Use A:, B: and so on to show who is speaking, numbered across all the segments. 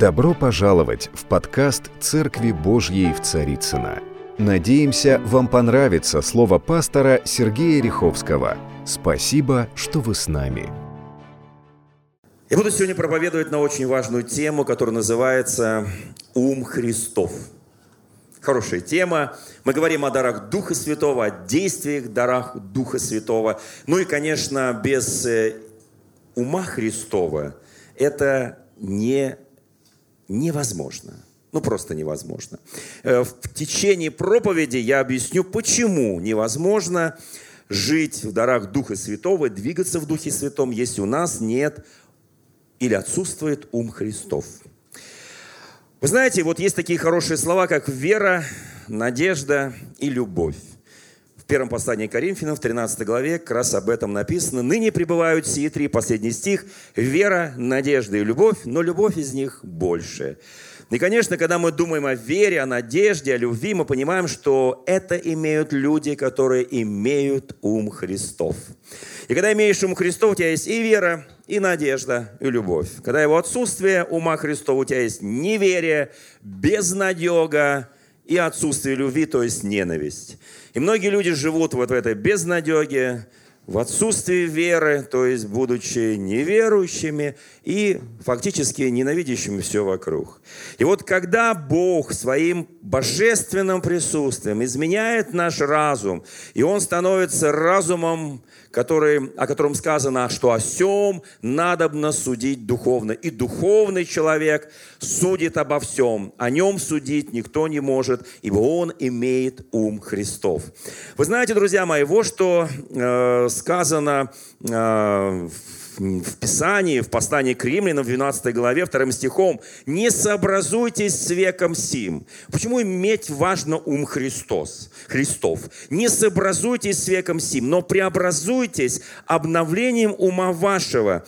A: Добро пожаловать в подкаст «Церкви Божьей в Царицына. Надеемся, вам понравится слово пастора Сергея Риховского. Спасибо, что вы с нами.
B: Я буду сегодня проповедовать на очень важную тему, которая называется «Ум Христов». Хорошая тема. Мы говорим о дарах Духа Святого, о действиях дарах Духа Святого. Ну и, конечно, без э, ума Христова это не невозможно. Ну, просто невозможно. Э, в течение проповеди я объясню, почему невозможно жить в дарах Духа Святого, двигаться в Духе Святом, если у нас нет или отсутствует ум Христов. Вы знаете, вот есть такие хорошие слова, как вера, надежда и любовь. Первом послании Коринфянам, в 13 главе, как раз об этом написано. «Ныне пребывают сии три, последний стих, вера, надежда и любовь, но любовь из них больше». И, конечно, когда мы думаем о вере, о надежде, о любви, мы понимаем, что это имеют люди, которые имеют ум Христов. И когда имеешь ум Христов, у тебя есть и вера, и надежда, и любовь. Когда его отсутствие ума Христова, у тебя есть неверие, безнадега и отсутствие любви, то есть ненависть. И многие люди живут вот в этой безнадеге, в отсутствии веры, то есть будучи неверующими и фактически ненавидящими все вокруг. И вот когда Бог своим божественным присутствием изменяет наш разум, и он становится разумом который, о котором сказано, что о всем надобно судить духовно. И духовный человек судит обо всем. О нем судить никто не может, ибо он имеет ум Христов. Вы знаете, друзья мои, вот что э, сказано э, в в Писании, в послании к римлянам, в 12 главе, 2 стихом, «Не сообразуйтесь с веком сим». Почему иметь важно ум Христос, Христов? «Не сообразуйтесь с веком сим, но преобразуйтесь обновлением ума вашего,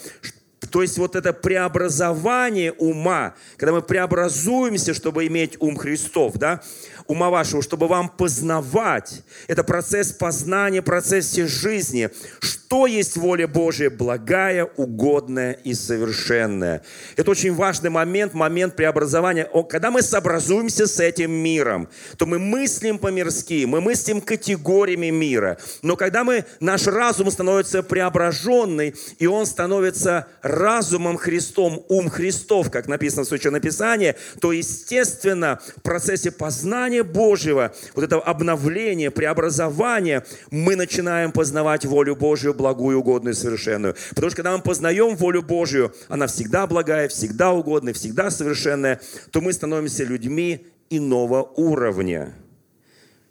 B: то есть вот это преобразование ума, когда мы преобразуемся, чтобы иметь ум Христов, да, ума вашего, чтобы вам познавать. Это процесс познания, процесс всей жизни. Что есть воля Божия? Благая, угодная и совершенная. Это очень важный момент, момент преобразования. Когда мы сообразуемся с этим миром, то мы мыслим по-мирски, мы мыслим категориями мира. Но когда мы, наш разум становится преображенный, и он становится разумом Христом, ум Христов, как написано в Священном Писании, то, естественно, в процессе познания Божьего, вот этого обновления, преобразования, мы начинаем познавать волю Божью, благую, угодную, совершенную. Потому что когда мы познаем волю Божью, она всегда благая, всегда угодная, всегда совершенная, то мы становимся людьми иного уровня.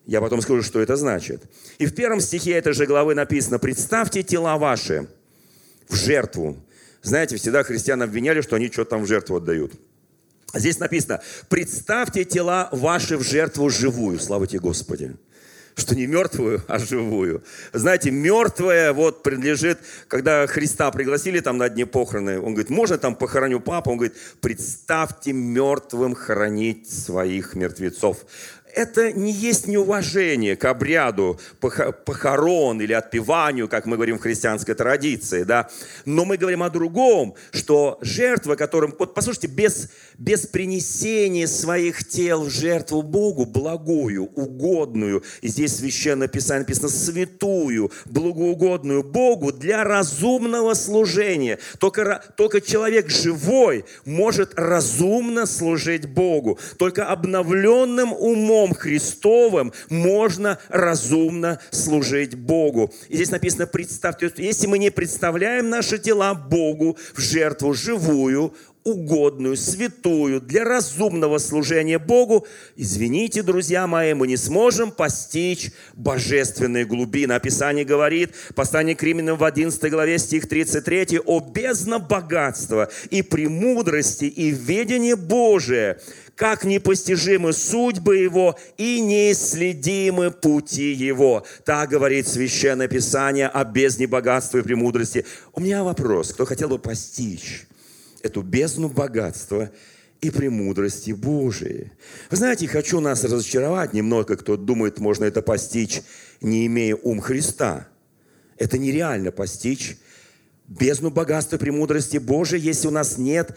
B: Я потом скажу, что это значит. И в первом стихе этой же главы написано, представьте тела ваши в жертву. Знаете, всегда христиан обвиняли, что они что-то там в жертву отдают. Здесь написано, представьте тела ваши в жертву живую. Слава тебе, Господи что не мертвую, а живую. Знаете, мертвая вот принадлежит, когда Христа пригласили там на дне похороны, он говорит, можно там похороню папу? Он говорит, представьте мертвым хоронить своих мертвецов это не есть неуважение к обряду похорон или отпеванию, как мы говорим в христианской традиции, да. Но мы говорим о другом, что жертва, которым, вот послушайте, без, без принесения своих тел в жертву Богу, благую, угодную, и здесь священное писание написано святую, благоугодную Богу для разумного служения. Только, только человек живой может разумно служить Богу. Только обновленным умом умом Христовым можно разумно служить Богу. И здесь написано, представьте, если мы не представляем наши тела Богу в жертву живую, угодную, святую, для разумного служения Богу, извините, друзья мои, мы не сможем постичь божественные глубины. Описание говорит, послание к Римлянам в 11 главе, стих 33, «О бездна богатства и премудрости и ведение Божие, как непостижимы судьбы Его и неисследимы пути Его». Так говорит Священное Писание о бездне богатства и премудрости. У меня вопрос, кто хотел бы постичь эту бездну богатства и премудрости Божией. Вы знаете, хочу нас разочаровать немного, кто думает, можно это постичь, не имея ум Христа. Это нереально постичь бездну богатства и премудрости Божией, если у нас нет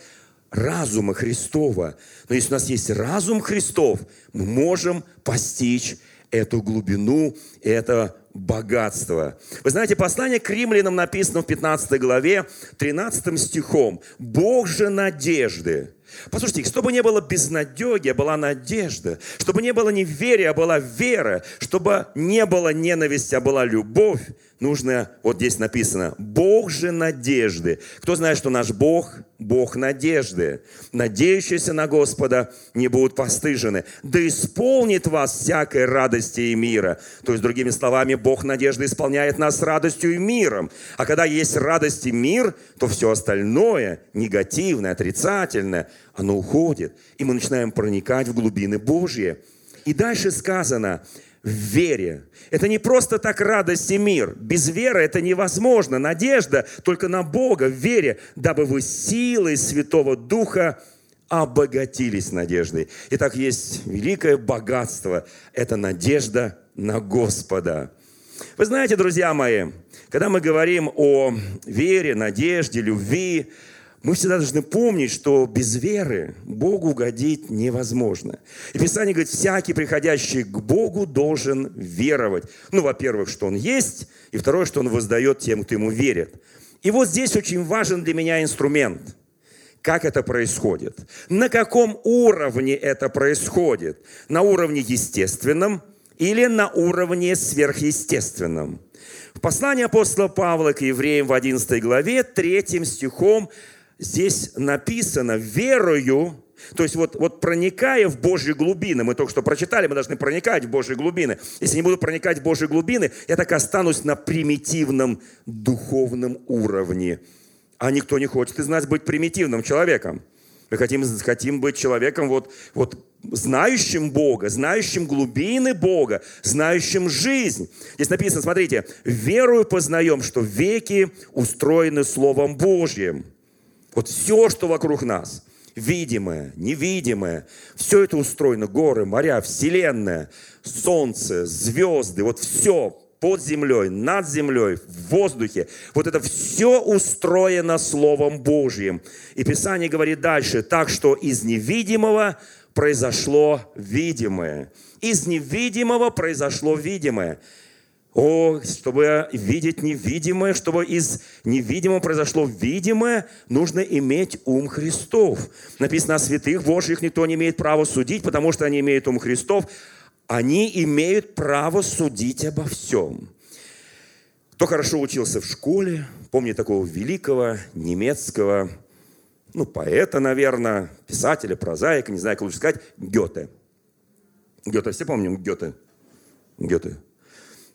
B: разума Христова. Но если у нас есть разум Христов, мы можем постичь эту глубину, это богатство. Вы знаете, послание к римлянам написано в 15 главе, 13 стихом. «Бог же надежды». Послушайте, чтобы не было безнадеги, а была надежда. Чтобы не было неверия, а была вера. Чтобы не было ненависти, а была любовь нужно, вот здесь написано, Бог же надежды. Кто знает, что наш Бог – Бог надежды. Надеющиеся на Господа не будут постыжены. Да исполнит вас всякой радости и мира. То есть, другими словами, Бог надежды исполняет нас радостью и миром. А когда есть радость и мир, то все остальное, негативное, отрицательное, оно уходит. И мы начинаем проникать в глубины Божьи. И дальше сказано – в вере. Это не просто так радость и мир. Без веры это невозможно. Надежда только на Бога в вере, дабы вы силой Святого Духа обогатились надеждой. Итак, есть великое богатство. Это надежда на Господа. Вы знаете, друзья мои, когда мы говорим о вере, надежде, любви, мы всегда должны помнить, что без веры Богу угодить невозможно. И Писание говорит, всякий, приходящий к Богу, должен веровать. Ну, во-первых, что Он есть, и второе, что Он воздает тем, кто Ему верит. И вот здесь очень важен для меня инструмент. Как это происходит? На каком уровне это происходит? На уровне естественном или на уровне сверхъестественном? В послании апостола Павла к евреям в 11 главе, 3 стихом здесь написано верою, то есть вот, вот проникая в Божьи глубины, мы только что прочитали, мы должны проникать в Божьи глубины. Если не буду проникать в Божьи глубины, я так останусь на примитивном духовном уровне. А никто не хочет из нас быть примитивным человеком. Мы хотим, хотим быть человеком, вот, вот знающим Бога, знающим глубины Бога, знающим жизнь. Здесь написано, смотрите, верую познаем, что веки устроены Словом Божьим. Вот все, что вокруг нас, видимое, невидимое, все это устроено, горы, моря, вселенная, солнце, звезды, вот все под землей, над землей, в воздухе. Вот это все устроено Словом Божьим. И Писание говорит дальше, так что из невидимого произошло видимое. Из невидимого произошло видимое. О, чтобы видеть невидимое, чтобы из невидимого произошло видимое, нужно иметь ум Христов. Написано, святых Божьих никто не имеет права судить, потому что они имеют ум Христов. Они имеют право судить обо всем. Кто хорошо учился в школе, помнит такого великого немецкого, ну, поэта, наверное, писателя, прозаика, не знаю, как лучше сказать, Гёте. Гёте, все помним Гёте? Гёте.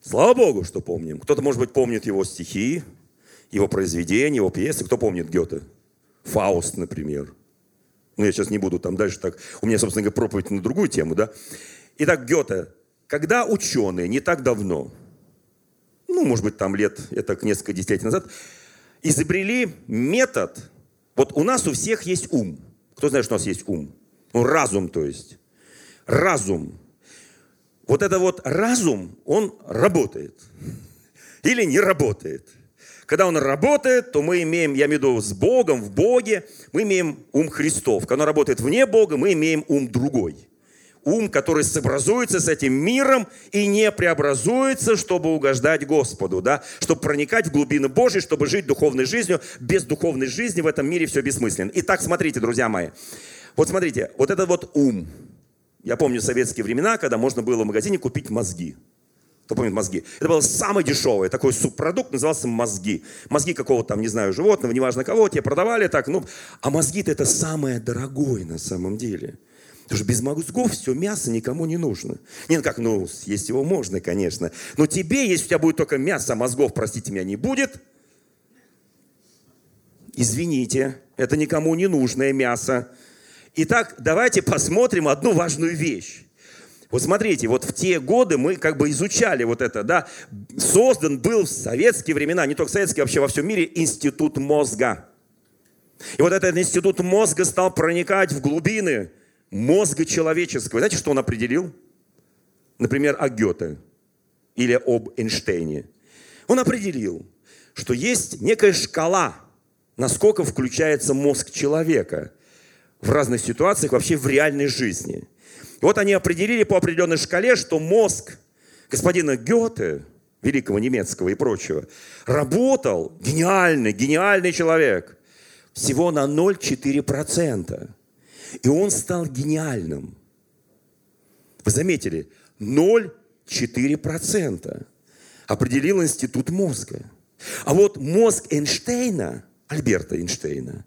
B: Слава Богу, что помним. Кто-то, может быть, помнит его стихи, его произведения, его пьесы. Кто помнит Гёте? Фауст, например. Ну, я сейчас не буду там дальше так. У меня, собственно говоря, проповедь на другую тему, да? Итак, Гёте. Когда ученые не так давно, ну, может быть, там лет, это несколько десятилетий назад, изобрели метод. Вот у нас у всех есть ум. Кто знает, что у нас есть ум? Ну, разум, то есть. Разум вот это вот разум, он работает или не работает. Когда он работает, то мы имеем, я имею в виду с Богом, в Боге, мы имеем ум Христов. Когда он работает вне Бога, мы имеем ум другой. Ум, который сообразуется с этим миром и не преобразуется, чтобы угождать Господу, да? чтобы проникать в глубины Божьи, чтобы жить духовной жизнью. Без духовной жизни в этом мире все бессмысленно. Итак, смотрите, друзья мои. Вот смотрите, вот этот вот ум – я помню советские времена, когда можно было в магазине купить мозги. Кто помнит мозги? Это было самое дешевое, такой субпродукт, назывался мозги. Мозги какого-то там, не знаю, животного, неважно кого, тебе продавали так. Ну, а мозги-то это самое дорогое на самом деле. Потому что без мозгов все мясо никому не нужно. Не, ну как, ну, съесть его можно, конечно. Но тебе, если у тебя будет только мясо, а мозгов, простите меня, не будет, извините, это никому не нужное мясо. Итак, давайте посмотрим одну важную вещь. Вот смотрите, вот в те годы мы как бы изучали вот это, да, создан был в советские времена, не только советские, вообще во всем мире, институт мозга. И вот этот институт мозга стал проникать в глубины мозга человеческого. Знаете, что он определил? Например, о Гёте или об Эйнштейне. Он определил, что есть некая шкала, насколько включается мозг человека – в разных ситуациях, вообще в реальной жизни. И вот они определили по определенной шкале, что мозг господина Гёте, великого немецкого и прочего, работал, гениальный, гениальный человек, всего на 0,4%. И он стал гениальным. Вы заметили, 0,4% определил институт мозга. А вот мозг Эйнштейна, Альберта Эйнштейна,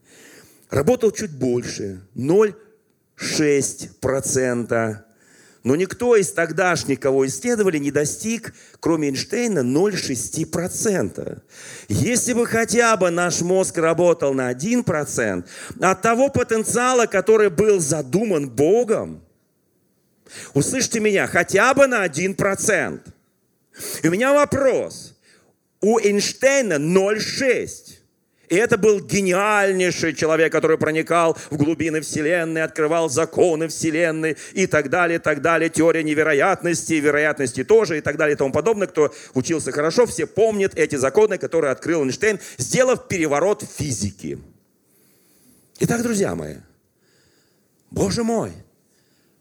B: работал чуть больше, 0,6%. Но никто из тогдашних, кого исследовали, не достиг, кроме Эйнштейна, 0,6%. Если бы хотя бы наш мозг работал на 1%, от того потенциала, который был задуман Богом, услышьте меня, хотя бы на 1%. И у меня вопрос. У Эйнштейна 0,6%. И это был гениальнейший человек, который проникал в глубины Вселенной, открывал законы Вселенной и так далее, так далее. Теория невероятности, вероятности тоже и так далее и тому подобное. Кто учился хорошо, все помнят эти законы, которые открыл Эйнштейн, сделав переворот физики. Итак, друзья мои, Боже мой,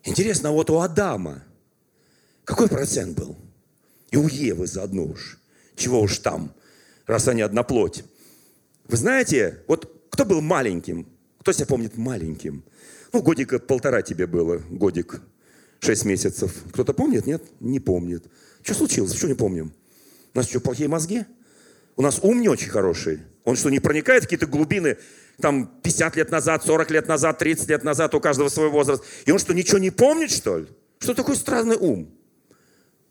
B: интересно, вот у Адама какой процент был? И у Евы заодно уж. Чего уж там, раз они одна плоть. Вы знаете, вот кто был маленьким? Кто себя помнит маленьким? Ну, годика полтора тебе было, годик, шесть месяцев. Кто-то помнит? Нет? Не помнит. Что случилось? Что не помним? У нас что, плохие мозги? У нас ум не очень хороший. Он что, не проникает в какие-то глубины, там, 50 лет назад, 40 лет назад, 30 лет назад, у каждого свой возраст. И он что, ничего не помнит, что ли? Что такой странный ум?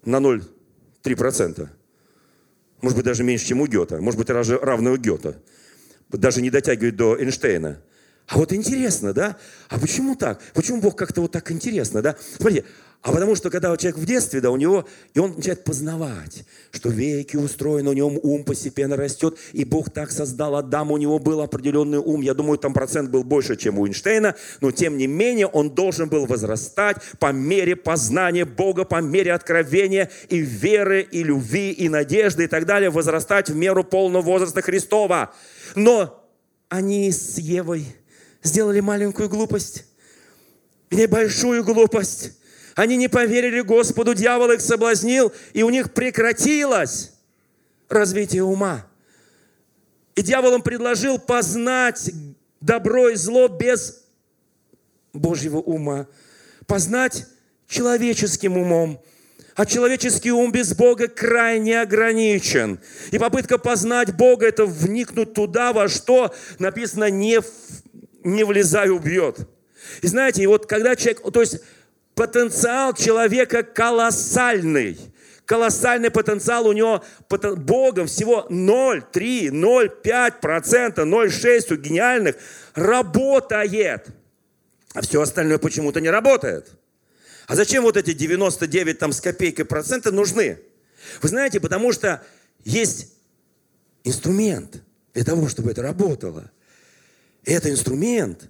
B: На 0,3%. Может быть, даже меньше, чем у Гета. Может быть, даже равный у Гета даже не дотягивает до Эйнштейна. А вот интересно, да? А почему так? Почему Бог как-то вот так интересно, да? Смотрите, а потому что когда человек в детстве, да, у него, и он начинает познавать, что веки устроены, у него ум постепенно растет, и Бог так создал Адама, у него был определенный ум, я думаю, там процент был больше, чем у Эйнштейна, но тем не менее он должен был возрастать по мере познания Бога, по мере откровения и веры, и любви, и надежды, и так далее, возрастать в меру полного возраста Христова. Но они с Евой сделали маленькую глупость, небольшую глупость. Они не поверили Господу, дьявол их соблазнил, и у них прекратилось развитие ума. И дьявол им предложил познать добро и зло без Божьего ума, познать человеческим умом. А человеческий ум без Бога крайне ограничен. И попытка познать Бога – это вникнуть туда, во что написано «не, не влезай, убьет». И знаете, и вот когда человек, то есть потенциал человека колоссальный, колоссальный потенциал у него Богом всего 0,3, 0,5%, 0,6 у гениальных работает. А все остальное почему-то не работает. А зачем вот эти 99 там с копейкой процента нужны? Вы знаете, потому что есть инструмент для того, чтобы это работало. Это инструмент.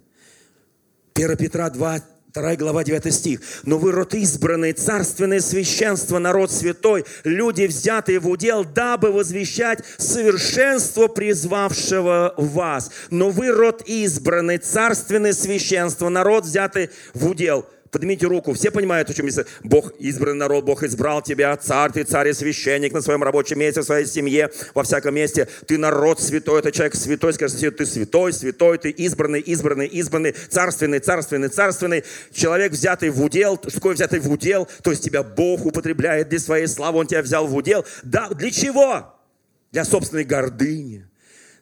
B: 1 Петра 2, 2 глава, 9 стих. «Но вы род избранный, царственное священство, народ святой, люди, взятые в удел, дабы возвещать совершенство призвавшего вас. Но вы род избранный, царственное священство, народ, взятый в удел». Поднимите руку. Все понимают, о чем здесь. Бог избранный народ, Бог избрал тебя, царь, ты царь и священник на своем рабочем месте, в своей семье, во всяком месте. Ты народ святой, это человек святой. Скажи, ты святой, святой, ты избранный, избранный, избранный, царственный, царственный, царственный. Человек, взятый в удел. Что такое взятый в удел? То есть тебя Бог употребляет для своей славы, Он тебя взял в удел. Да, для чего? Для собственной гордыни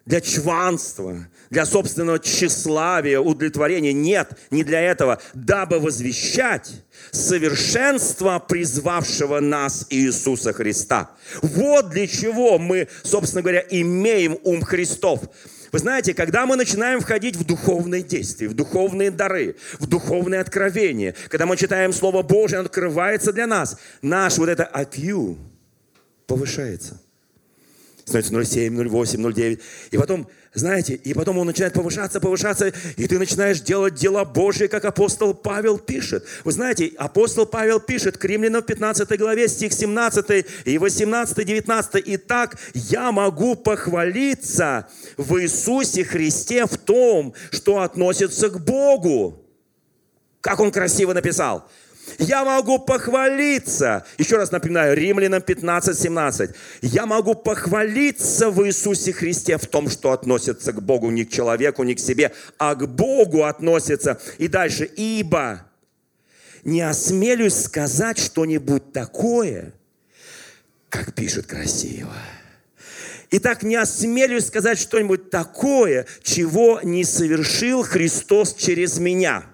B: для чванства, для собственного тщеславия, удовлетворения. Нет, не для этого. Дабы возвещать совершенство призвавшего нас Иисуса Христа. Вот для чего мы, собственно говоря, имеем ум Христов. Вы знаете, когда мы начинаем входить в духовные действия, в духовные дары, в духовные откровения, когда мы читаем Слово Божье, оно открывается для нас, наш вот это IQ повышается – становится 0,7, 0,8, 0,9. И потом, знаете, и потом он начинает повышаться, повышаться, и ты начинаешь делать дела Божьи, как апостол Павел пишет. Вы знаете, апостол Павел пишет к римлянам в 15 главе, стих 17 и 18, 19. «Итак, я могу похвалиться в Иисусе Христе в том, что относится к Богу». Как он красиво написал. Я могу похвалиться. Еще раз напоминаю, Римлянам 15, 17. Я могу похвалиться в Иисусе Христе в том, что относится к Богу, не к человеку, не к себе, а к Богу относится. И дальше. Ибо не осмелюсь сказать что-нибудь такое, как пишет красиво. Итак, не осмелюсь сказать что-нибудь такое, чего не совершил Христос через меня.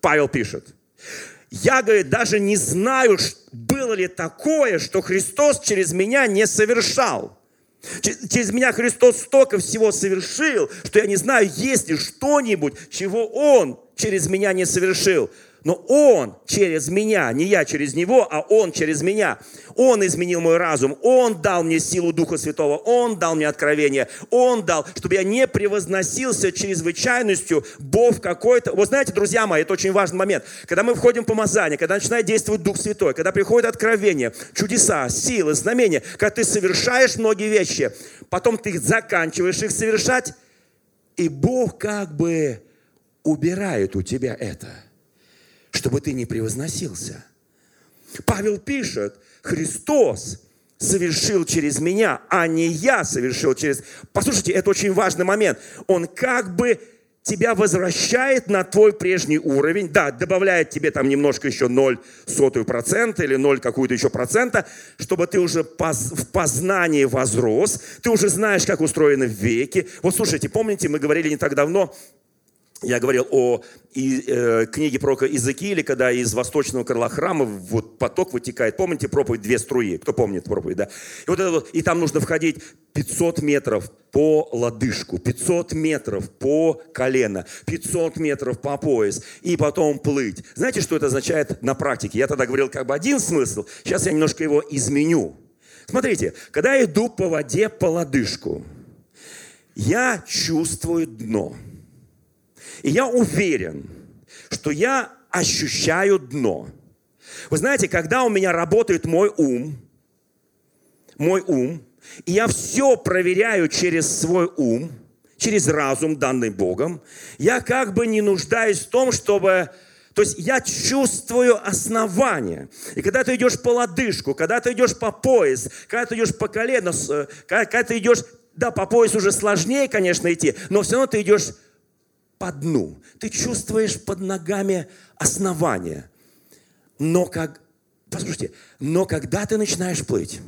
B: Павел пишет. Я, говорит, даже не знаю, было ли такое, что Христос через меня не совершал. Через меня Христос столько всего совершил, что я не знаю, есть ли что-нибудь, чего Он через меня не совершил. Но Он через меня, не я через Него, а Он через меня. Он изменил мой разум, Он дал мне силу Духа Святого, Он дал мне откровение, Он дал, чтобы я не превозносился чрезвычайностью Бог какой-то. Вот знаете, друзья мои, это очень важный момент. Когда мы входим в помазание, когда начинает действовать Дух Святой, когда приходит откровение, чудеса, силы, знамения, когда ты совершаешь многие вещи, потом ты заканчиваешь их совершать, и Бог как бы убирает у тебя это – чтобы ты не превозносился. Павел пишет, Христос совершил через меня, а не я совершил через... Послушайте, это очень важный момент. Он как бы тебя возвращает на твой прежний уровень. Да, добавляет тебе там немножко еще 0 сотую процента или 0 какую-то еще процента, чтобы ты уже в познании возрос, ты уже знаешь, как устроены веки. Вот слушайте, помните, мы говорили не так давно я говорил о и, э, книге про Иезекииля, когда из восточного крыла храма вот поток вытекает. Помните проповедь «Две струи»? Кто помнит проповедь, да? И, вот это вот, и там нужно входить 500 метров по лодыжку, 500 метров по колено, 500 метров по пояс, и потом плыть. Знаете, что это означает на практике? Я тогда говорил как бы один смысл, сейчас я немножко его изменю. Смотрите, когда я иду по воде по лодыжку, я чувствую дно – и я уверен, что я ощущаю дно. Вы знаете, когда у меня работает мой ум, мой ум, и я все проверяю через свой ум, через разум, данный Богом, я как бы не нуждаюсь в том, чтобы... То есть я чувствую основание. И когда ты идешь по лодыжку, когда ты идешь по пояс, когда ты идешь по колено, э, когда, когда ты идешь, да, по пояс уже сложнее, конечно, идти, но все равно ты идешь по дну. Ты чувствуешь под ногами основание. Но как, послушайте, но когда ты начинаешь плыть,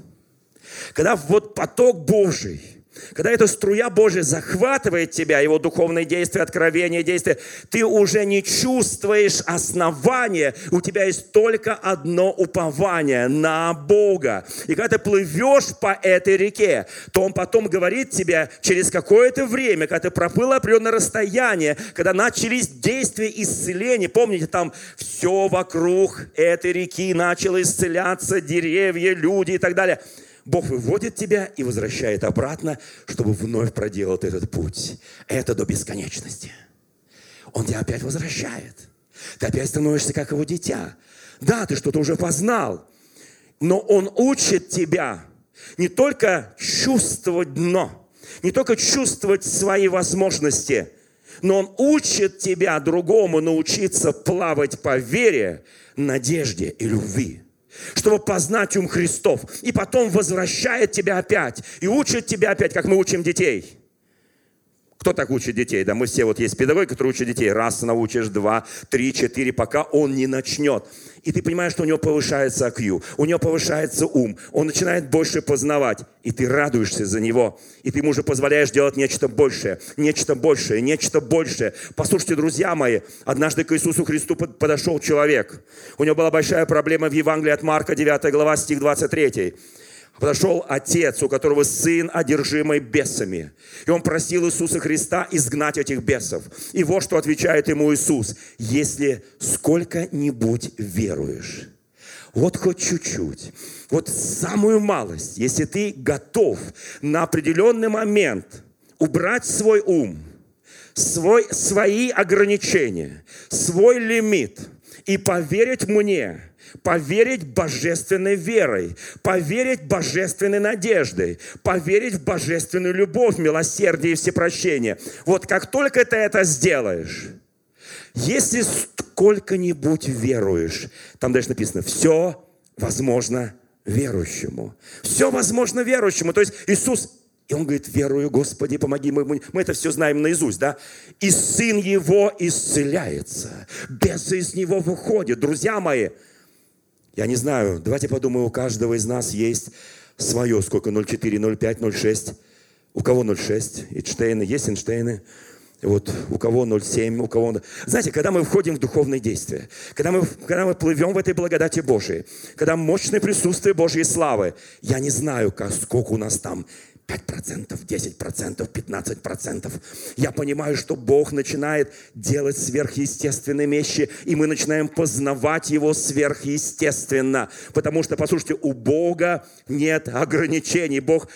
B: когда вот поток Божий, когда эта струя Божия захватывает тебя, его духовное действие, откровение, действие, ты уже не чувствуешь основания, у тебя есть только одно упование на Бога. И когда ты плывешь по этой реке, то Он потом говорит тебе через какое-то время, когда ты проплыл определенное расстояние, когда начались действия исцеления, помните, там все вокруг этой реки начало исцеляться, деревья, люди и так далее – Бог выводит тебя и возвращает обратно, чтобы вновь проделать этот путь. Это до бесконечности. Он тебя опять возвращает. Ты опять становишься как его дитя. Да, ты что-то уже познал, но он учит тебя не только чувствовать дно, не только чувствовать свои возможности, но он учит тебя другому научиться плавать по вере, надежде и любви чтобы познать ум Христов. И потом возвращает тебя опять и учит тебя опять, как мы учим детей. Кто так учит детей? Да мы все, вот есть педагоги, которые учат детей. Раз научишь, два, три, четыре, пока он не начнет. И ты понимаешь, что у него повышается IQ, у него повышается ум, он начинает больше познавать, и ты радуешься за него, и ты ему уже позволяешь делать нечто большее, нечто большее, нечто большее. Послушайте, друзья мои, однажды к Иисусу Христу подошел человек. У него была большая проблема в Евангелии от Марка, 9 глава, стих 23 подошел отец, у которого сын одержимый бесами. И он просил Иисуса Христа изгнать этих бесов. И вот что отвечает ему Иисус. Если сколько-нибудь веруешь, вот хоть чуть-чуть, вот самую малость, если ты готов на определенный момент убрать свой ум, свой, свои ограничения, свой лимит и поверить мне, поверить божественной верой, поверить божественной надеждой, поверить в божественную любовь, милосердие и всепрощение. Вот как только ты это сделаешь, если сколько-нибудь веруешь, там дальше написано, все возможно верующему. Все возможно верующему. То есть Иисус и он говорит, верую, Господи, помоги. Мы, мы, мы это все знаем наизусть, да? И сын его исцеляется. Без из него выходит. Друзья мои, я не знаю, давайте подумаем, у каждого из нас есть свое, сколько, 0,4, 0,5, 0,6. У кого 0,6? Эйнштейны, есть Эйнштейны? Вот у кого 0,7, у кого... Знаете, когда мы входим в духовное действие, когда мы, когда мы плывем в этой благодати Божией, когда мощное присутствие Божьей славы, я не знаю, как, сколько у нас там 5%, 10%, 15%. Я понимаю, что Бог начинает делать сверхъестественные вещи, и мы начинаем познавать Его сверхъестественно. Потому что, послушайте, у Бога нет ограничений. Бог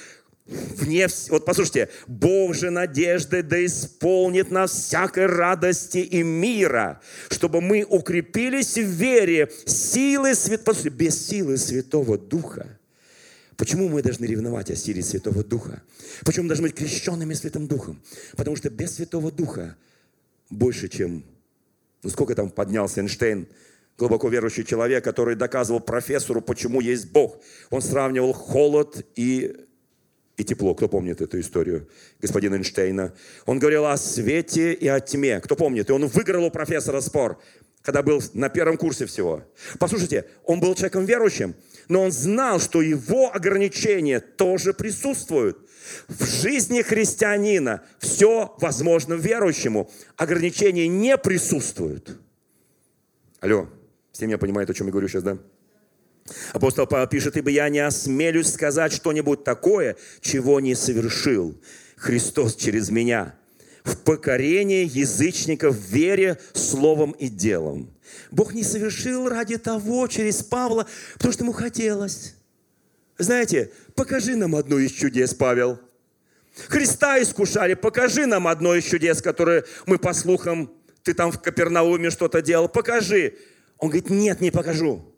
B: вне... Вот послушайте, Бог же надежды да исполнит нас всякой радости и мира, чтобы мы укрепились в вере силы свят... Послушайте, без силы Святого Духа Почему мы должны ревновать о силе Святого Духа? Почему мы должны быть крещенными Святым Духом? Потому что без Святого Духа больше, чем... Ну, сколько там поднялся Эйнштейн, глубоко верующий человек, который доказывал профессору, почему есть Бог. Он сравнивал холод и, и тепло. Кто помнит эту историю господина Эйнштейна? Он говорил о свете и о тьме. Кто помнит? И он выиграл у профессора спор, когда был на первом курсе всего. Послушайте, он был человеком верующим, но он знал, что его ограничения тоже присутствуют. В жизни христианина все возможно верующему. Ограничения не присутствуют. Алло, все меня понимают, о чем я говорю сейчас, да? Апостол Павел пишет, «Ибо я не осмелюсь сказать что-нибудь такое, чего не совершил Христос через меня, в покорении язычников в вере, словом и делом». Бог не совершил ради того через Павла, потому что ему хотелось. Знаете, покажи нам одно из чудес, Павел. Христа искушали, покажи нам одно из чудес, которое мы по слухам, ты там в Капернауме что-то делал, покажи. Он говорит, нет, не покажу.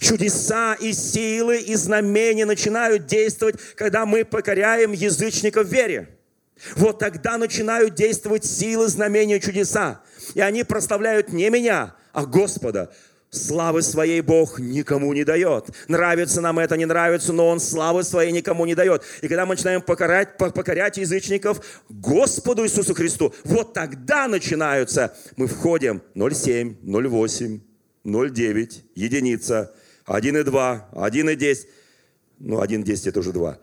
B: Чудеса и силы и знамения начинают действовать, когда мы покоряем язычников в вере. Вот тогда начинают действовать силы, знамения, чудеса. И они прославляют не меня, а Господа. Славы своей Бог никому не дает. Нравится нам это, не нравится, но Он славы своей никому не дает. И когда мы начинаем покорять, покорять язычников Господу Иисусу Христу, вот тогда начинаются, мы входим 0,7, 0,8, 0,9, единица, 1,2, 1,10. Ну, 1,10 это уже 2.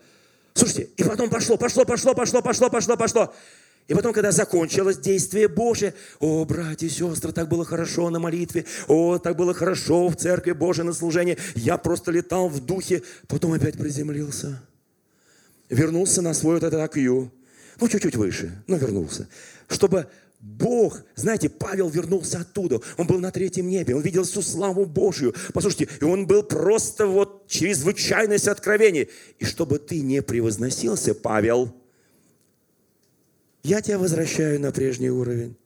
B: Слушайте, и потом пошло, пошло, пошло, пошло, пошло, пошло, пошло. И потом, когда закончилось действие Божие, о, братья и сестры, так было хорошо на молитве, о, так было хорошо в церкви Божией на служении, я просто летал в духе, потом опять приземлился. Вернулся на свой вот этот акью, ну, чуть-чуть выше, но вернулся. Чтобы Бог, знаете, Павел вернулся оттуда, он был на третьем небе, он видел всю славу Божью. Послушайте, и он был просто вот чрезвычайность откровения. И чтобы ты не превозносился, Павел, я тебя возвращаю на прежний уровень.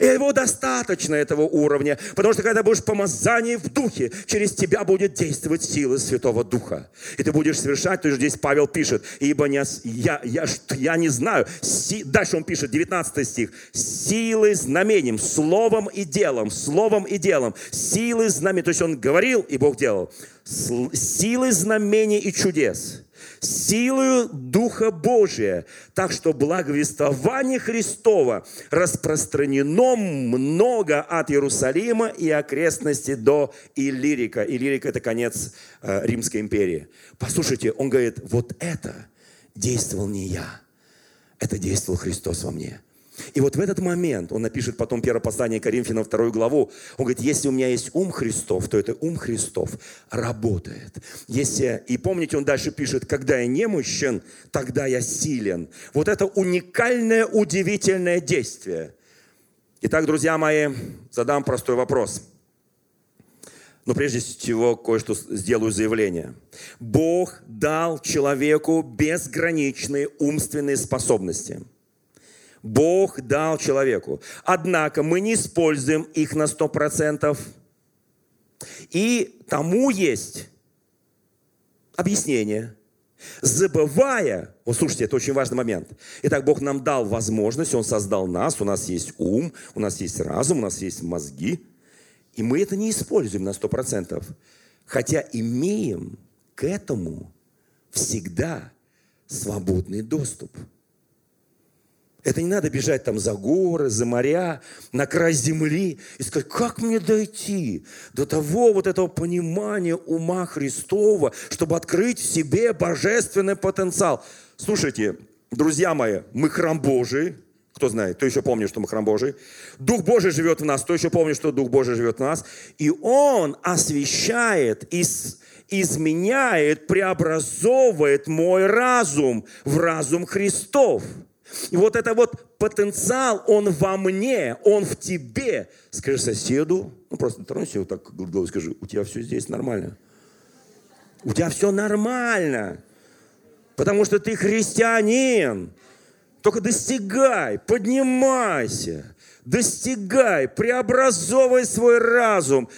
B: И его достаточно, этого уровня, потому что когда будешь помазание в духе, через тебя будет действовать сила Святого Духа. И ты будешь совершать, то есть здесь Павел пишет, ибо не, я, я, я не знаю, си, дальше он пишет, 19 стих, силы знамением, словом и делом, словом и делом, силы знамения, то есть он говорил, и Бог делал, силы знамений и чудес силою Духа Божия, так что благовествование Христова распространено много от Иерусалима и окрестности до Иллирика. Иллирика – это конец э, Римской империи. Послушайте, он говорит, вот это действовал не я, это действовал Христос во мне – и вот в этот момент, он напишет потом первое послание Коринфянам, вторую главу, он говорит, если у меня есть ум Христов, то это ум Христов работает. Если, и помните, он дальше пишет, когда я немощен, тогда я силен. Вот это уникальное, удивительное действие. Итак, друзья мои, задам простой вопрос. Но прежде всего кое-что сделаю заявление. Бог дал человеку безграничные умственные способности. Бог дал человеку. Однако мы не используем их на 100%. И тому есть объяснение. Забывая, вот слушайте, это очень важный момент. Итак, Бог нам дал возможность, Он создал нас, у нас есть ум, у нас есть разум, у нас есть мозги – и мы это не используем на 100%, хотя имеем к этому всегда свободный доступ. Это не надо бежать там за горы, за моря, на край земли и сказать, как мне дойти до того вот этого понимания ума Христова, чтобы открыть в себе божественный потенциал. Слушайте, друзья мои, мы храм Божий, кто знает, кто еще помнит, что мы храм Божий. Дух Божий живет в нас, кто еще помнит, что Дух Божий живет в нас. И Он освещает, из, изменяет, преобразовывает мой разум в разум Христов. И вот это вот потенциал, он во мне, он в тебе. Скажи соседу, ну просто тронься вот так головой, скажи, у тебя все здесь нормально. У тебя все нормально. Потому что ты христианин. Только достигай, поднимайся, достигай, преобразовывай свой разум,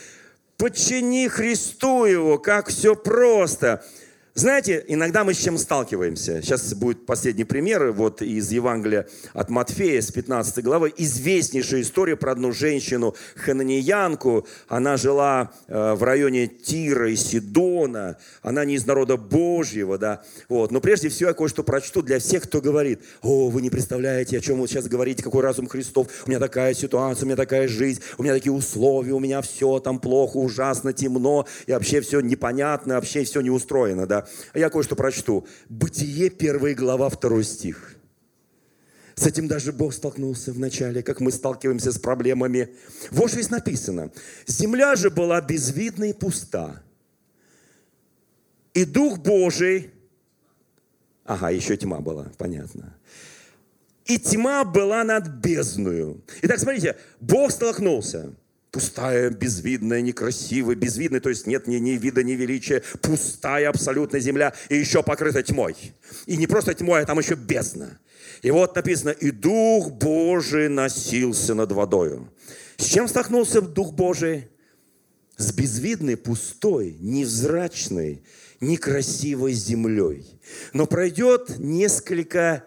B: подчини Христу его, как все просто – знаете, иногда мы с чем сталкиваемся. Сейчас будет последний пример вот из Евангелия от Матфея с 15 главы. Известнейшая история про одну женщину, хананиянку. Она жила э, в районе Тира и Сидона. Она не из народа Божьего, да. Вот. Но прежде всего я кое-что прочту для всех, кто говорит, о, вы не представляете, о чем вы сейчас говорите, какой разум Христов. У меня такая ситуация, у меня такая жизнь, у меня такие условия, у меня все там плохо, ужасно, темно, и вообще все непонятно, вообще все не устроено, да. А я кое-что прочту. Бытие, первая глава, второй стих. С этим даже Бог столкнулся в начале, как мы сталкиваемся с проблемами. Вот что здесь написано. Земля же была безвидна и пуста. И Дух Божий... Ага, еще тьма была, понятно. И тьма была над бездною. Итак, смотрите, Бог столкнулся пустая, безвидная, некрасивая, безвидная, то есть нет ни, ни вида, ни величия, пустая абсолютно земля и еще покрыта тьмой. И не просто тьмой, а там еще бездна. И вот написано, и Дух Божий носился над водою. С чем столкнулся Дух Божий? С безвидной, пустой, невзрачной, некрасивой землей. Но пройдет несколько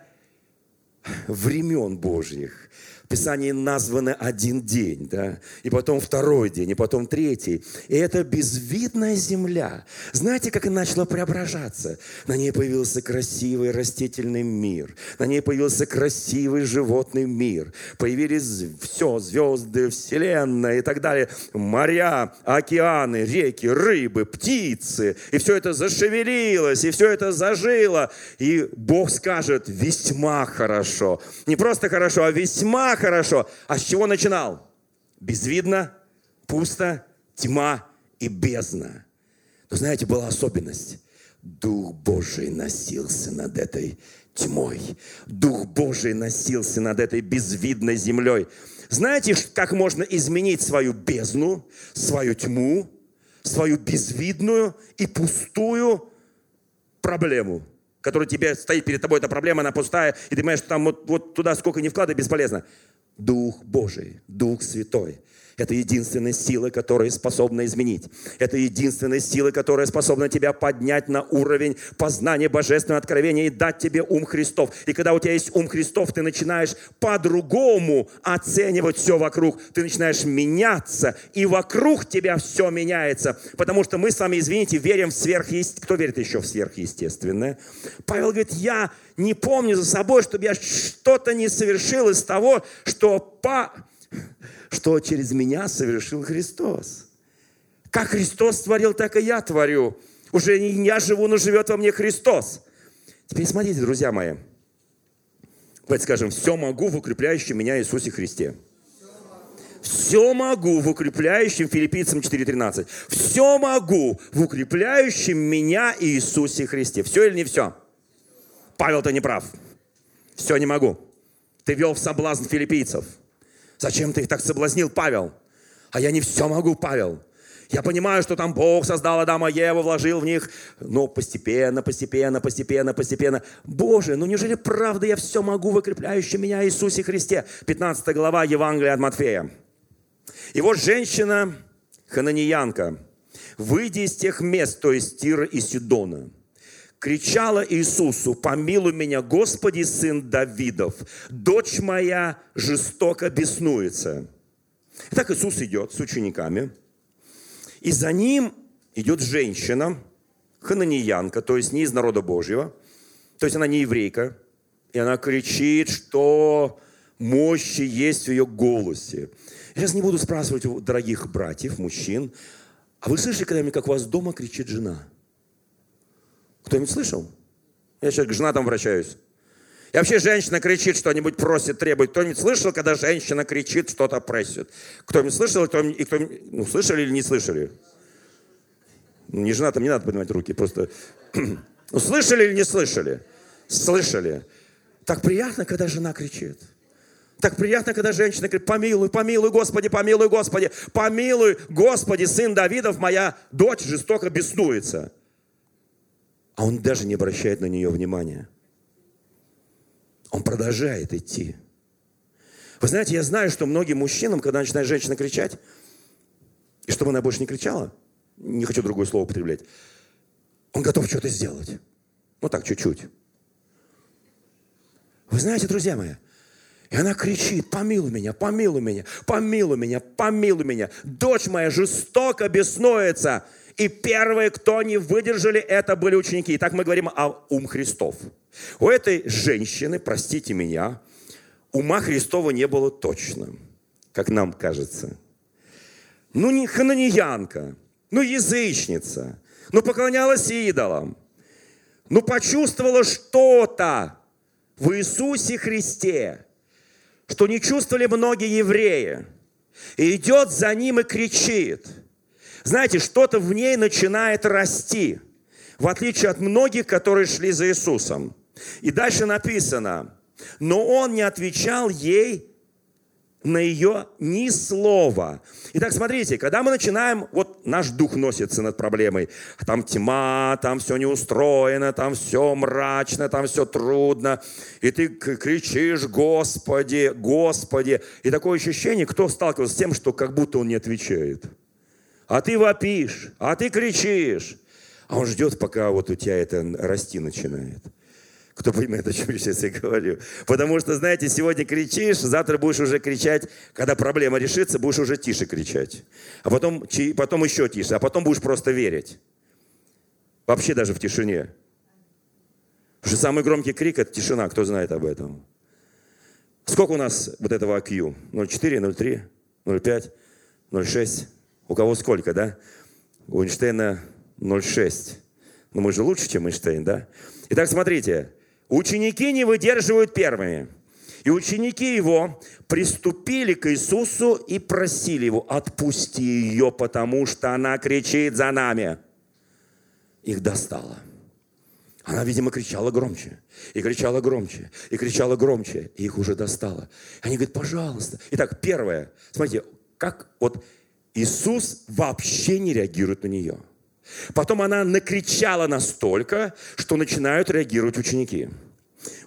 B: времен Божьих, в Писании названы один день, да, и потом второй день, и потом третий. И это безвидная земля. Знаете, как она начала преображаться? На ней появился красивый растительный мир, на ней появился красивый животный мир, появились все, звезды, вселенная и так далее, моря, океаны, реки, рыбы, птицы, и все это зашевелилось, и все это зажило, и Бог скажет, весьма хорошо. Не просто хорошо, а весьма хорошо. А с чего начинал? Безвидно, пусто, тьма и бездна. Но знаете, была особенность. Дух Божий носился над этой тьмой. Дух Божий носился над этой безвидной землей. Знаете, как можно изменить свою бездну, свою тьму, свою безвидную и пустую проблему? Которая тебе стоит перед тобой, эта проблема, она пустая, и ты понимаешь, что там вот, вот туда сколько не вкладывай, бесполезно. Дух Божий, Дух Святой – это единственная сила, которая способна изменить. Это единственная сила, которая способна тебя поднять на уровень познания божественного откровения и дать тебе ум Христов. И когда у тебя есть ум Христов, ты начинаешь по-другому оценивать все вокруг. Ты начинаешь меняться, и вокруг тебя все меняется. Потому что мы с вами, извините, верим в сверхъестественное. Кто верит еще в сверхъестественное? Павел говорит, я не помню за собой, чтобы я что-то не совершил из того, что по что через меня совершил Христос. Как Христос творил, так и я творю. Уже не я живу, но живет во мне Христос. Теперь смотрите, друзья мои. Давайте скажем, все могу в укрепляющем меня Иисусе Христе. Все могу в укрепляющем Филиппийцам 4.13. Все могу в укрепляющем меня Иисусе Христе. Все или не все? Павел-то не прав. Все не могу. Ты вел в соблазн филиппийцев. Зачем ты их так соблазнил, Павел? А я не все могу, Павел. Я понимаю, что там Бог создал Адама и Еву, вложил в них, но постепенно, постепенно, постепенно, постепенно. Боже, ну неужели правда я все могу в укрепляющем меня Иисусе Христе? 15 глава Евангелия от Матфея. И вот женщина, хананьянка, выйдя из тех мест, то есть Тира и Сидона, кричала Иисусу, помилуй меня, Господи, сын Давидов, дочь моя жестоко беснуется. Итак, Иисус идет с учениками, и за ним идет женщина, хананьянка, то есть не из народа Божьего, то есть она не еврейка, и она кричит, что мощи есть в ее голосе. Я сейчас не буду спрашивать у дорогих братьев, мужчин, а вы слышали когда-нибудь, как у вас дома кричит жена? Кто-нибудь слышал? Я сейчас к женатам вращаюсь. И вообще женщина кричит, что-нибудь просит, требует. Кто-нибудь слышал, когда женщина кричит, что-то просит? Кто-нибудь слышал? Кто и кто ну, слышали или не слышали? Ну, не женатым не надо поднимать руки, просто... ну, слышали или не слышали? Слышали. Так приятно, когда жена кричит. Так приятно, когда женщина говорит, помилуй, помилуй, Господи, помилуй, Господи, помилуй, Господи, сын Давидов, моя дочь жестоко беснуется. А он даже не обращает на нее внимания. Он продолжает идти. Вы знаете, я знаю, что многим мужчинам, когда начинает женщина кричать, и чтобы она больше не кричала, не хочу другое слово употреблять, он готов что-то сделать. Ну так, чуть-чуть. Вы знаете, друзья мои, и она кричит, помилуй меня, помилуй меня, помилуй меня, помилуй меня. Дочь моя жестоко беснуется. И первые, кто не выдержали, это были ученики. И так мы говорим о ум Христов. У этой женщины, простите меня, ума Христова не было точно, как нам кажется. Ну, не хананьянка, ну, язычница, ну, поклонялась идолам, ну, почувствовала что-то в Иисусе Христе – что не чувствовали многие евреи. И идет за ним и кричит. Знаете, что-то в ней начинает расти, в отличие от многих, которые шли за Иисусом. И дальше написано, но он не отвечал ей на ее ни слова. Итак, смотрите, когда мы начинаем, вот наш дух носится над проблемой, там тьма, там все неустроено, там все мрачно, там все трудно, и ты кричишь, Господи, Господи, и такое ощущение, кто сталкивался с тем, что как будто он не отвечает. А ты вопишь, а ты кричишь, а он ждет, пока вот у тебя это расти начинает. Кто понимает, о чем я сейчас и говорю. Потому что, знаете, сегодня кричишь, завтра будешь уже кричать, когда проблема решится, будешь уже тише кричать. А потом, потом еще тише, а потом будешь просто верить. Вообще даже в тишине. Потому что самый громкий крик – это тишина, кто знает об этом. Сколько у нас вот этого IQ? 0,4, 0,3, 0,5, 0,6? У кого сколько, да? У Эйнштейна 0,6. Ну, мы же лучше, чем Эйнштейн, да? Итак, смотрите, Ученики не выдерживают первыми. И ученики его приступили к Иисусу и просили его, отпусти ее, потому что она кричит за нами. Их достало. Она, видимо, кричала громче, и кричала громче, и кричала громче, и их уже достало. Они говорят, пожалуйста. Итак, первое, смотрите, как вот Иисус вообще не реагирует на нее – Потом она накричала настолько, что начинают реагировать ученики.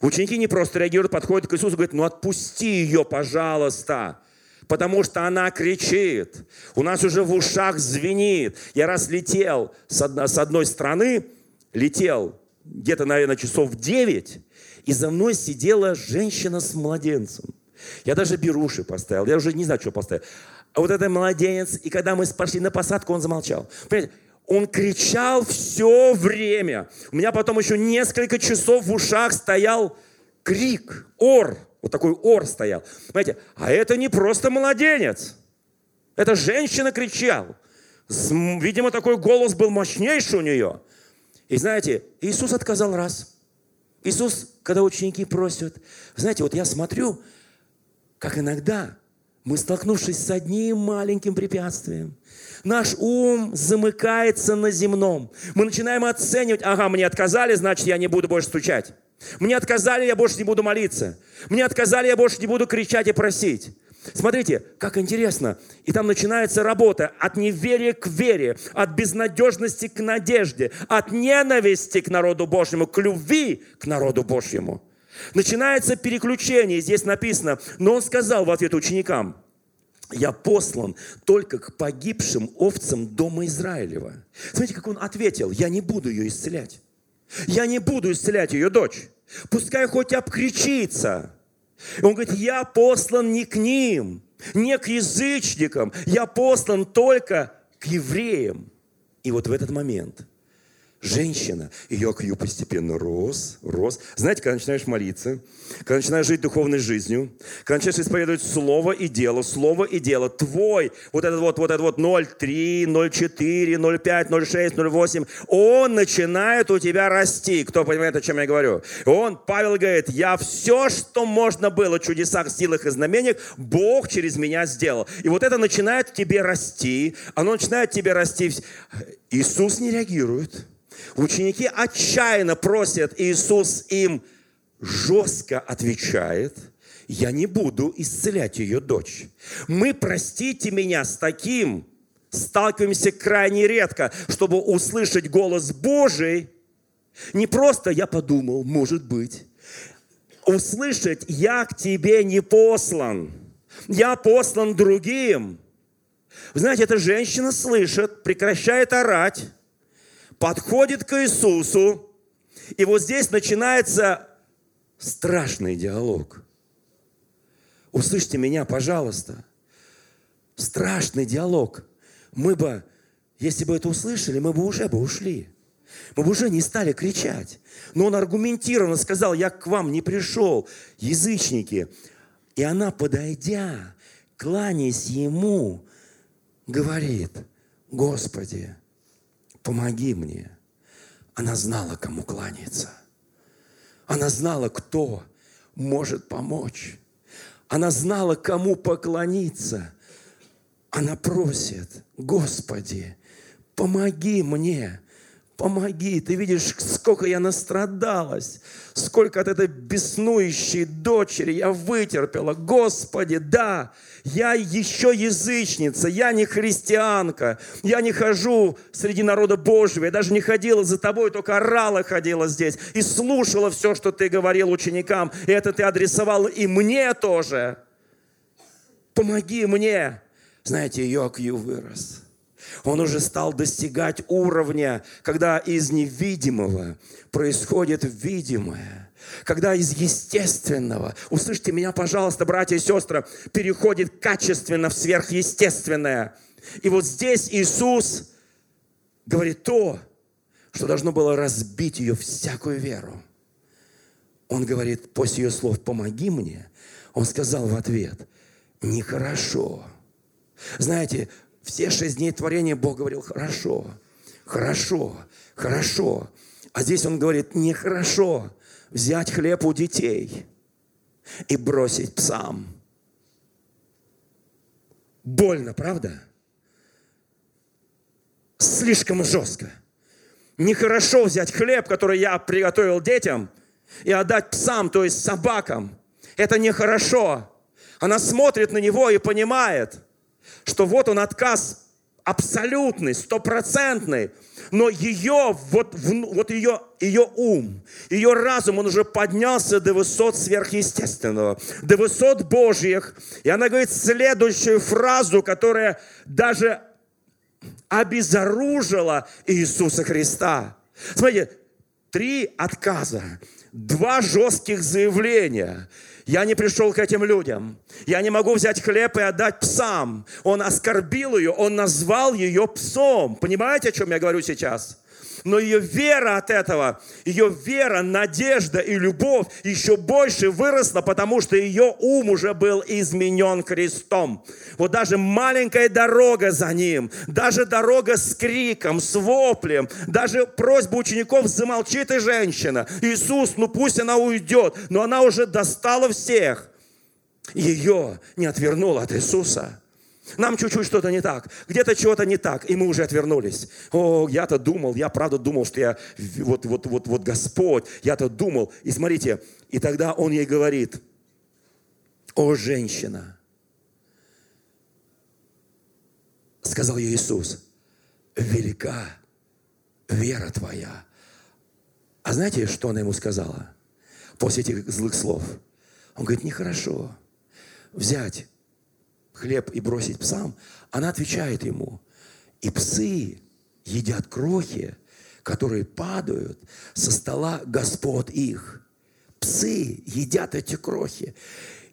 B: Ученики не просто реагируют, подходят к Иисусу и говорят, ну отпусти ее, пожалуйста, потому что она кричит. У нас уже в ушах звенит. Я раз летел с одной, с одной стороны, летел где-то, наверное, часов 9, и за мной сидела женщина с младенцем. Я даже беруши поставил, я уже не знаю, что поставил. А вот это младенец, и когда мы пошли на посадку, он замолчал. Понимаете, он кричал все время. У меня потом еще несколько часов в ушах стоял крик, ор. Вот такой ор стоял. Понимаете, а это не просто младенец. Это женщина кричала. Видимо, такой голос был мощнейший у нее. И знаете, Иисус отказал раз. Иисус, когда ученики просят, знаете, вот я смотрю, как иногда мы, столкнувшись с одним маленьким препятствием, наш ум замыкается на земном. Мы начинаем оценивать, ага, мне отказали, значит, я не буду больше стучать. Мне отказали, я больше не буду молиться. Мне отказали, я больше не буду кричать и просить. Смотрите, как интересно. И там начинается работа от неверия к вере, от безнадежности к надежде, от ненависти к народу Божьему, к любви к народу Божьему. Начинается переключение, здесь написано, но он сказал в ответ ученикам, я послан только к погибшим овцам дома Израилева. Смотрите, как он ответил, я не буду ее исцелять. Я не буду исцелять ее дочь. Пускай хоть обкричится. И он говорит, я послан не к ним, не к язычникам, я послан только к евреям. И вот в этот момент женщина, ее IQ постепенно рос, рос. Знаете, когда начинаешь молиться, когда начинаешь жить духовной жизнью, когда начинаешь исповедовать слово и дело, слово и дело, твой, вот этот вот, вот этот вот 0,3, 0,4, 0,5, 0,6, 0,8, он начинает у тебя расти. Кто понимает, о чем я говорю? Он, Павел говорит, я все, что можно было чудесах, силах и знамениях, Бог через меня сделал. И вот это начинает в тебе расти, оно начинает в тебе расти. Иисус не реагирует. Ученики отчаянно просят, Иисус им жестко отвечает, я не буду исцелять ее дочь. Мы, простите меня, с таким сталкиваемся крайне редко, чтобы услышать голос Божий, не просто я подумал, может быть, услышать, я к тебе не послан, я послан другим. Вы знаете, эта женщина слышит, прекращает орать, подходит к Иисусу, и вот здесь начинается страшный диалог. Услышьте меня, пожалуйста. Страшный диалог. Мы бы, если бы это услышали, мы бы уже бы ушли. Мы бы уже не стали кричать. Но он аргументированно сказал, я к вам не пришел, язычники. И она, подойдя, кланяясь ему, говорит, Господи, помоги мне. Она знала, кому кланяться. Она знала, кто может помочь. Она знала, кому поклониться. Она просит, Господи, помоги мне помоги. Ты видишь, сколько я настрадалась, сколько от этой беснующей дочери я вытерпела. Господи, да, я еще язычница, я не христианка, я не хожу среди народа Божьего, я даже не ходила за тобой, только орала ходила здесь и слушала все, что ты говорил ученикам, и это ты адресовал и мне тоже. Помоги мне. Знаете, Йокью вырос. Он уже стал достигать уровня, когда из невидимого происходит видимое. Когда из естественного, услышьте меня, пожалуйста, братья и сестры, переходит качественно в сверхъестественное. И вот здесь Иисус говорит то, что должно было разбить ее всякую веру. Он говорит, после ее слов «помоги мне», он сказал в ответ «нехорошо». Знаете, все шесть дней творения Бог говорил, хорошо, хорошо, хорошо. А здесь Он говорит, нехорошо взять хлеб у детей и бросить псам. Больно, правда? Слишком жестко. Нехорошо взять хлеб, который я приготовил детям, и отдать псам, то есть собакам. Это нехорошо. Она смотрит на него и понимает – что вот он отказ абсолютный, стопроцентный, но ее, вот, вот ее, ее ум, ее разум, он уже поднялся до высот сверхъестественного, до высот Божьих. И она говорит следующую фразу, которая даже обезоружила Иисуса Христа. Смотрите, три отказа, два жестких заявления – я не пришел к этим людям. Я не могу взять хлеб и отдать псам. Он оскорбил ее, он назвал ее псом. Понимаете, о чем я говорю сейчас? Но ее вера от этого, ее вера, надежда и любовь еще больше выросла, потому что ее ум уже был изменен крестом. Вот даже маленькая дорога за ним, даже дорога с криком, с воплем, даже просьба учеников замолчи ты, женщина. Иисус, ну пусть она уйдет, но она уже достала всех. Ее не отвернула от Иисуса. Нам чуть-чуть что-то не так, где-то чего-то не так, и мы уже отвернулись. О, я-то думал, я правда думал, что я вот, вот, вот, вот Господь, я-то думал. И смотрите, и тогда он ей говорит, о, женщина, сказал ей Иисус, велика вера твоя. А знаете, что она ему сказала после этих злых слов? Он говорит, нехорошо взять хлеб и бросить псам. Она отвечает ему, и псы едят крохи, которые падают со стола господ их. Псы едят эти крохи.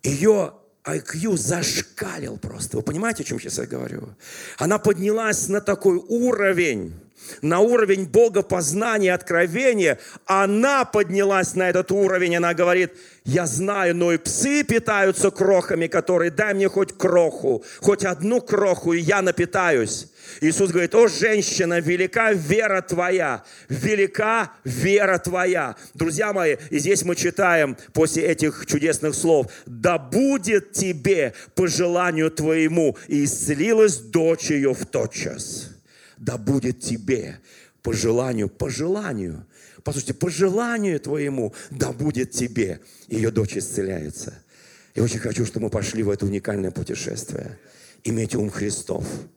B: Ее IQ зашкалил просто. Вы понимаете, о чем сейчас я говорю? Она поднялась на такой уровень, на уровень Бога познания, откровения. Она поднялась на этот уровень, она говорит, я знаю, но и псы питаются крохами, которые дай мне хоть кроху, хоть одну кроху, и я напитаюсь. Иисус говорит, о, женщина, велика вера твоя, велика вера твоя. Друзья мои, и здесь мы читаем после этих чудесных слов, да будет тебе по желанию твоему, и исцелилась дочь ее в тот час. Да будет тебе по желанию, по желанию послушайте, по желанию твоему, да будет тебе. Ее дочь исцеляется. И очень хочу, чтобы мы пошли в это уникальное путешествие. Иметь ум Христов –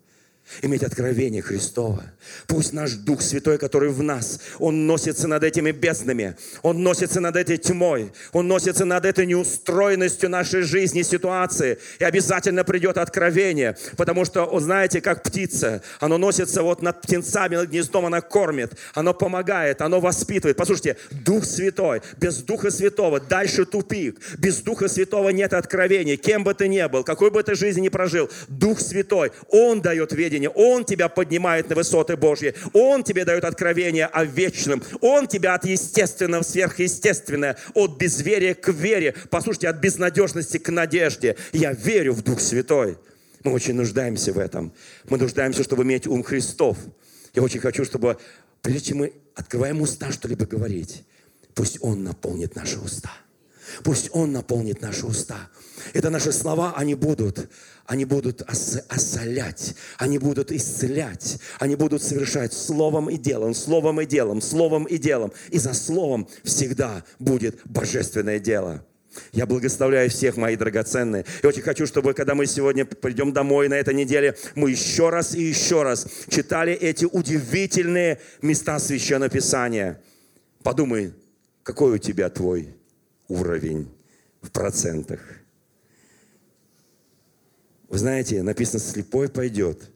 B: иметь откровение Христова. Пусть наш Дух Святой, который в нас, Он носится над этими безднами, Он носится над этой тьмой, Он носится над этой неустроенностью нашей жизни, ситуации. И обязательно придет откровение, потому что, знаете, как птица, оно носится вот над птенцами, над гнездом, она кормит, оно помогает, оно воспитывает. Послушайте, Дух Святой, без Духа Святого дальше тупик. Без Духа Святого нет откровения. Кем бы ты ни был, какой бы ты жизни ни прожил, Дух Святой, Он дает ведение видение. Он тебя поднимает на высоты Божьи. Он тебе дает откровение о вечном. Он тебя от естественного в сверхъестественное, от безверия к вере. Послушайте, от безнадежности к надежде. Я верю в Дух Святой. Мы очень нуждаемся в этом. Мы нуждаемся, чтобы иметь ум Христов. Я очень хочу, чтобы прежде чем мы открываем уста что-либо говорить, пусть Он наполнит наши уста. Пусть Он наполнит наши уста. Это наши слова, они будут, они будут ос- осолять, они будут исцелять, они будут совершать словом и делом, словом и делом, словом и делом. И за словом всегда будет божественное дело. Я благословляю всех, мои драгоценные. И очень хочу, чтобы, когда мы сегодня придем домой на этой неделе, мы еще раз и еще раз читали эти удивительные места Священного Писания. Подумай, какой у тебя твой уровень в процентах. Вы знаете, написано, слепой пойдет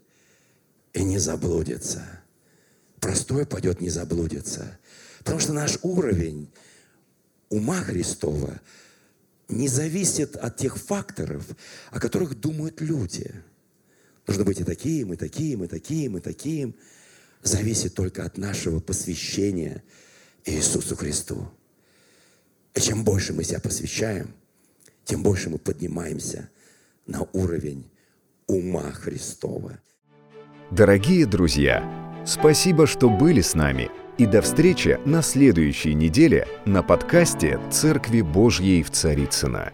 B: и не заблудится. Простой пойдет, не заблудится. Потому что наш уровень ума Христова не зависит от тех факторов, о которых думают люди. Нужно быть и таким, и таким, и таким, и таким. Зависит только от нашего посвящения Иисусу Христу. И чем больше мы себя посвящаем, тем больше мы поднимаемся на уровень ума Христова.
A: Дорогие друзья, спасибо, что были с нами. И до встречи на следующей неделе на подкасте «Церкви Божьей в Царицына.